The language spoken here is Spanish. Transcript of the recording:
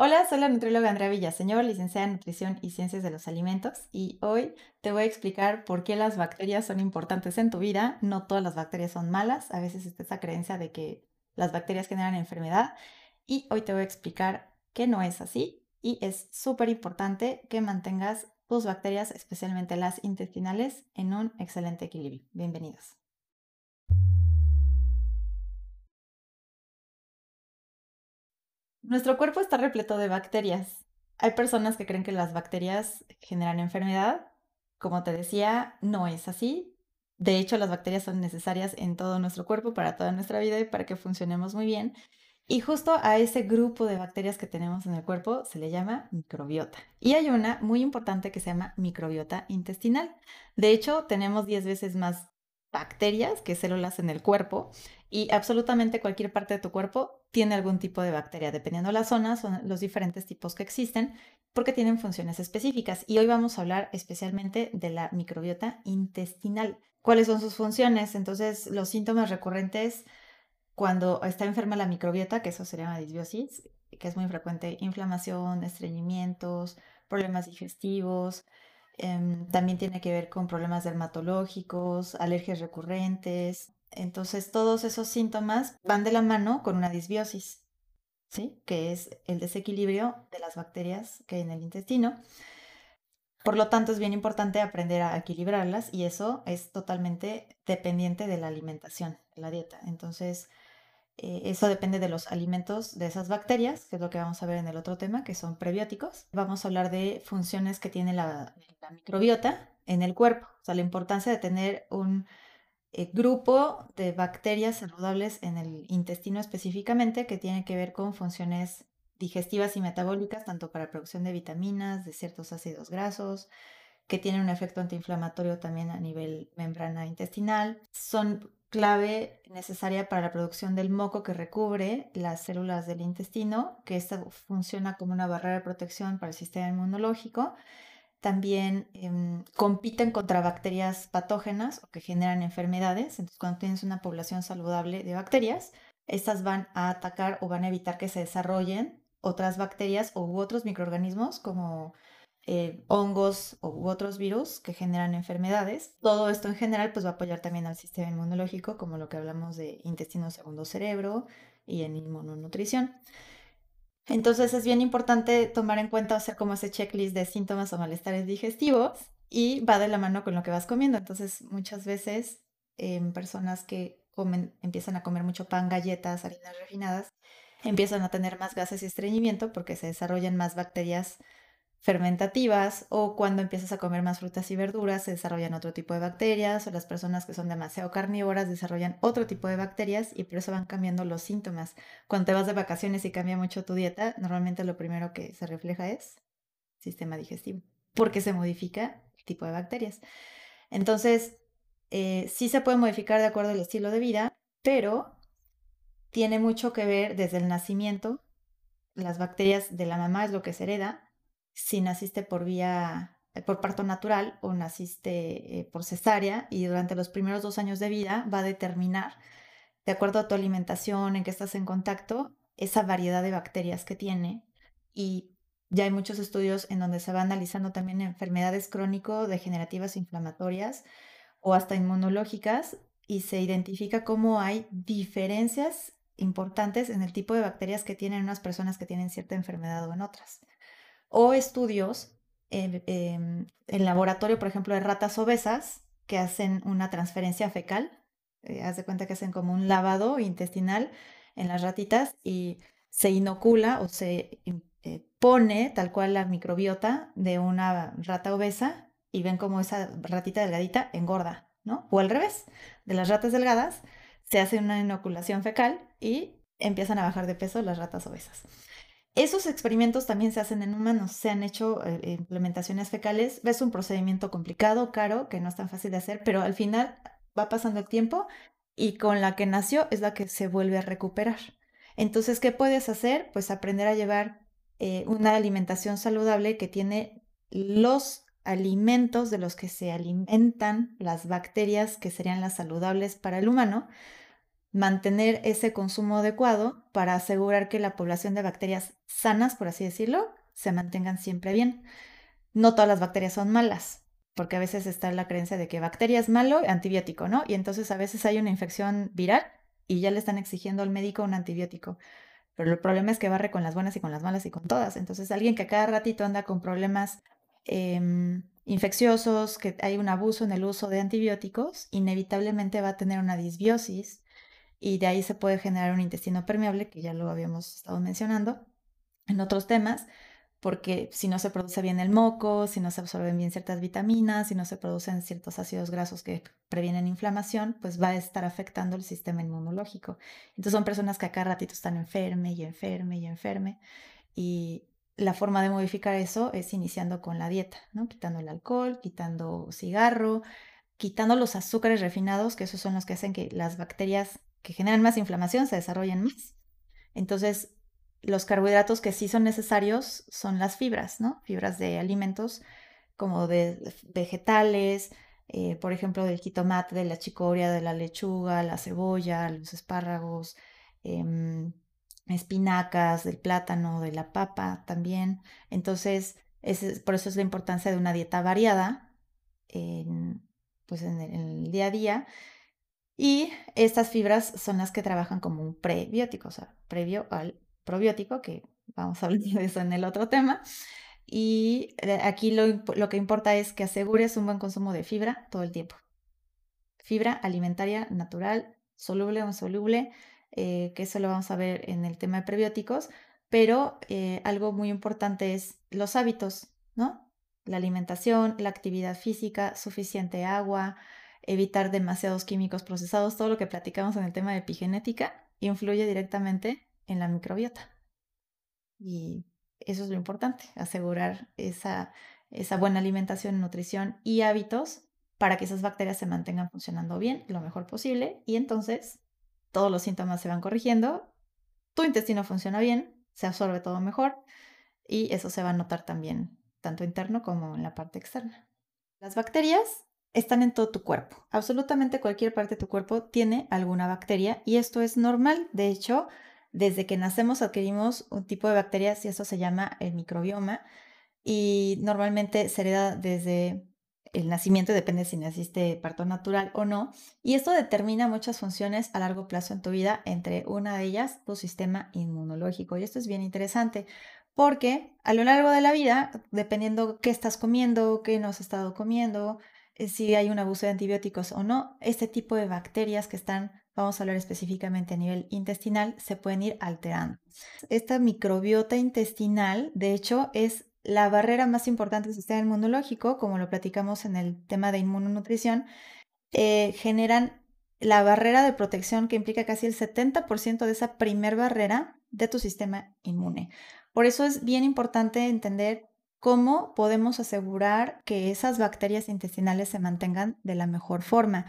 Hola, soy la nutrióloga Andrea Villaseñor, licenciada en Nutrición y Ciencias de los Alimentos, y hoy te voy a explicar por qué las bacterias son importantes en tu vida. No todas las bacterias son malas, a veces está esa creencia de que las bacterias generan enfermedad, y hoy te voy a explicar que no es así, y es súper importante que mantengas tus bacterias, especialmente las intestinales, en un excelente equilibrio. Bienvenidos. Nuestro cuerpo está repleto de bacterias. Hay personas que creen que las bacterias generan enfermedad. Como te decía, no es así. De hecho, las bacterias son necesarias en todo nuestro cuerpo, para toda nuestra vida y para que funcionemos muy bien. Y justo a ese grupo de bacterias que tenemos en el cuerpo se le llama microbiota. Y hay una muy importante que se llama microbiota intestinal. De hecho, tenemos 10 veces más bacterias que células en el cuerpo y absolutamente cualquier parte de tu cuerpo tiene algún tipo de bacteria. Dependiendo de la zona, son los diferentes tipos que existen porque tienen funciones específicas. Y hoy vamos a hablar especialmente de la microbiota intestinal. ¿Cuáles son sus funciones? Entonces, los síntomas recurrentes cuando está enferma la microbiota, que eso se llama disbiosis, que es muy frecuente, inflamación, estreñimientos, problemas digestivos, Em, también tiene que ver con problemas dermatológicos, alergias recurrentes. Entonces, todos esos síntomas van de la mano con una disbiosis, ¿sí? Que es el desequilibrio de las bacterias que hay en el intestino. Por lo tanto, es bien importante aprender a equilibrarlas y eso es totalmente dependiente de la alimentación, de la dieta. Entonces, eh, eso depende de los alimentos de esas bacterias, que es lo que vamos a ver en el otro tema, que son prebióticos. Vamos a hablar de funciones que tiene la, microbiota en el cuerpo, o sea, la importancia de tener un eh, grupo de bacterias saludables en el intestino específicamente, que tiene que ver con funciones digestivas y metabólicas, tanto para producción de vitaminas, de ciertos ácidos grasos, que tienen un efecto antiinflamatorio también a nivel membrana intestinal. Son clave necesaria para la producción del moco que recubre las células del intestino, que esta funciona como una barrera de protección para el sistema inmunológico. También em, compiten contra bacterias patógenas o que generan enfermedades. Entonces, cuando tienes una población saludable de bacterias, estas van a atacar o van a evitar que se desarrollen otras bacterias u otros microorganismos como eh, hongos u otros virus que generan enfermedades. Todo esto en general pues va a apoyar también al sistema inmunológico, como lo que hablamos de intestino segundo cerebro y en inmunonutrición. Entonces es bien importante tomar en cuenta hacer como ese checklist de síntomas o malestares digestivos y va de la mano con lo que vas comiendo. Entonces muchas veces en personas que comen, empiezan a comer mucho pan, galletas, harinas refinadas, empiezan a tener más gases y estreñimiento porque se desarrollan más bacterias fermentativas o cuando empiezas a comer más frutas y verduras se desarrollan otro tipo de bacterias o las personas que son demasiado carnívoras desarrollan otro tipo de bacterias y por eso van cambiando los síntomas. Cuando te vas de vacaciones y cambia mucho tu dieta, normalmente lo primero que se refleja es sistema digestivo, porque se modifica el tipo de bacterias. Entonces, eh, sí se puede modificar de acuerdo al estilo de vida, pero tiene mucho que ver desde el nacimiento. Las bacterias de la mamá es lo que se hereda, si naciste por vía, eh, por parto natural o naciste eh, por cesárea y durante los primeros dos años de vida va a determinar, de acuerdo a tu alimentación, en qué estás en contacto, esa variedad de bacterias que tiene. Y ya hay muchos estudios en donde se va analizando también enfermedades crónico-degenerativas inflamatorias o hasta inmunológicas y se identifica cómo hay diferencias importantes en el tipo de bacterias que tienen unas personas que tienen cierta enfermedad o en otras o estudios en laboratorio, por ejemplo, de ratas obesas que hacen una transferencia fecal. Eh, haz de cuenta que hacen como un lavado intestinal en las ratitas y se inocula o se eh, pone tal cual la microbiota de una rata obesa y ven como esa ratita delgadita engorda, ¿no? O al revés, de las ratas delgadas se hace una inoculación fecal y empiezan a bajar de peso las ratas obesas. Esos experimentos también se hacen en humanos, se han hecho eh, implementaciones fecales, es un procedimiento complicado, caro, que no es tan fácil de hacer, pero al final va pasando el tiempo y con la que nació es la que se vuelve a recuperar. Entonces, ¿qué puedes hacer? Pues aprender a llevar eh, una alimentación saludable que tiene los alimentos de los que se alimentan las bacterias que serían las saludables para el humano, mantener ese consumo adecuado para asegurar que la población de bacterias sanas, por así decirlo, se mantengan siempre bien. No todas las bacterias son malas, porque a veces está la creencia de que bacteria es malo, antibiótico, ¿no? Y entonces a veces hay una infección viral y ya le están exigiendo al médico un antibiótico. Pero el problema es que barre con las buenas y con las malas y con todas. Entonces alguien que cada ratito anda con problemas em, infecciosos, que hay un abuso en el uso de antibióticos, inevitablemente va a tener una disbiosis y de ahí se puede generar un intestino permeable, que ya lo habíamos estado mencionando en otros temas, porque si no se produce bien el moco, si no se absorben bien ciertas vitaminas, si no se producen ciertos ácidos grasos que previenen inflamación, pues va a estar afectando el sistema inmunológico. Entonces son personas que a cada ratito están enferme y enferme y enferme. Y la forma de modificar eso es iniciando con la dieta, ¿no? Quitando el alcohol, quitando cigarro, quitando los azúcares refinados, que esos son los que hacen que las bacterias que generan más inflamación se desarrollen más. Entonces, los carbohidratos que sí son necesarios son las fibras, ¿no? Fibras de alimentos como de vegetales, eh, por ejemplo, del jitomate, de la chicoria, de la lechuga, la cebolla, los espárragos, em, espinacas, del plátano, de la papa también. Entonces, por eso es la importancia de una dieta variada en, pues en el día a día. Y estas fibras son las que trabajan como un prebiótico, o sea, previo al probiótico, que vamos a hablar de eso en el otro tema. Y eh, aquí lo, lo, que importa es que asegures un buen consumo de fibra todo el tiempo. Fibra alimentaria natural, soluble o insoluble, eh, que eso lo vamos a ver en el tema de prebióticos, pero eh, algo muy importante es los hábitos, ¿no? La alimentación, la actividad física, suficiente agua, evitar demasiados químicos procesados, todo lo que platicamos en el tema de epigenética influye directamente en la microbiota. Y eso es lo importante, asegurar esa, esa buena alimentación, nutrición y hábitos para que esas bacterias se mantengan funcionando bien, lo mejor posible, y entonces todos los síntomas se van corrigiendo, tu intestino funciona bien, se absorbe todo mejor, y eso se va a notar también, tanto interno como en la parte externa. Las bacterias están en todo tu cuerpo. Absolutamente cualquier parte de tu cuerpo tiene alguna bacteria y esto es normal. De hecho, desde que nacemos adquirimos un tipo de bacterias y eso se llama el microbioma y normalmente se hereda desde el nacimiento, depende si naciste parto natural o no, y esto determina muchas funciones a largo plazo en tu vida, entre una de ellas tu sistema inmunológico. Y esto es bien interesante porque a lo largo de la vida, dependiendo qué estás comiendo, qué no has estado comiendo, si hay un abuso de antibióticos o no, este tipo de bacterias que están vamos a hablar específicamente a nivel intestinal, se pueden ir alterando. Esta microbiota intestinal, de hecho, es la barrera más importante del sistema inmunológico, como lo platicamos en el tema de inmunonutrición, eh, generan la barrera de protección que implica casi el 70% de esa primer barrera de tu sistema inmune. Por eso es bien importante entender cómo podemos asegurar que esas bacterias intestinales se mantengan de la mejor forma.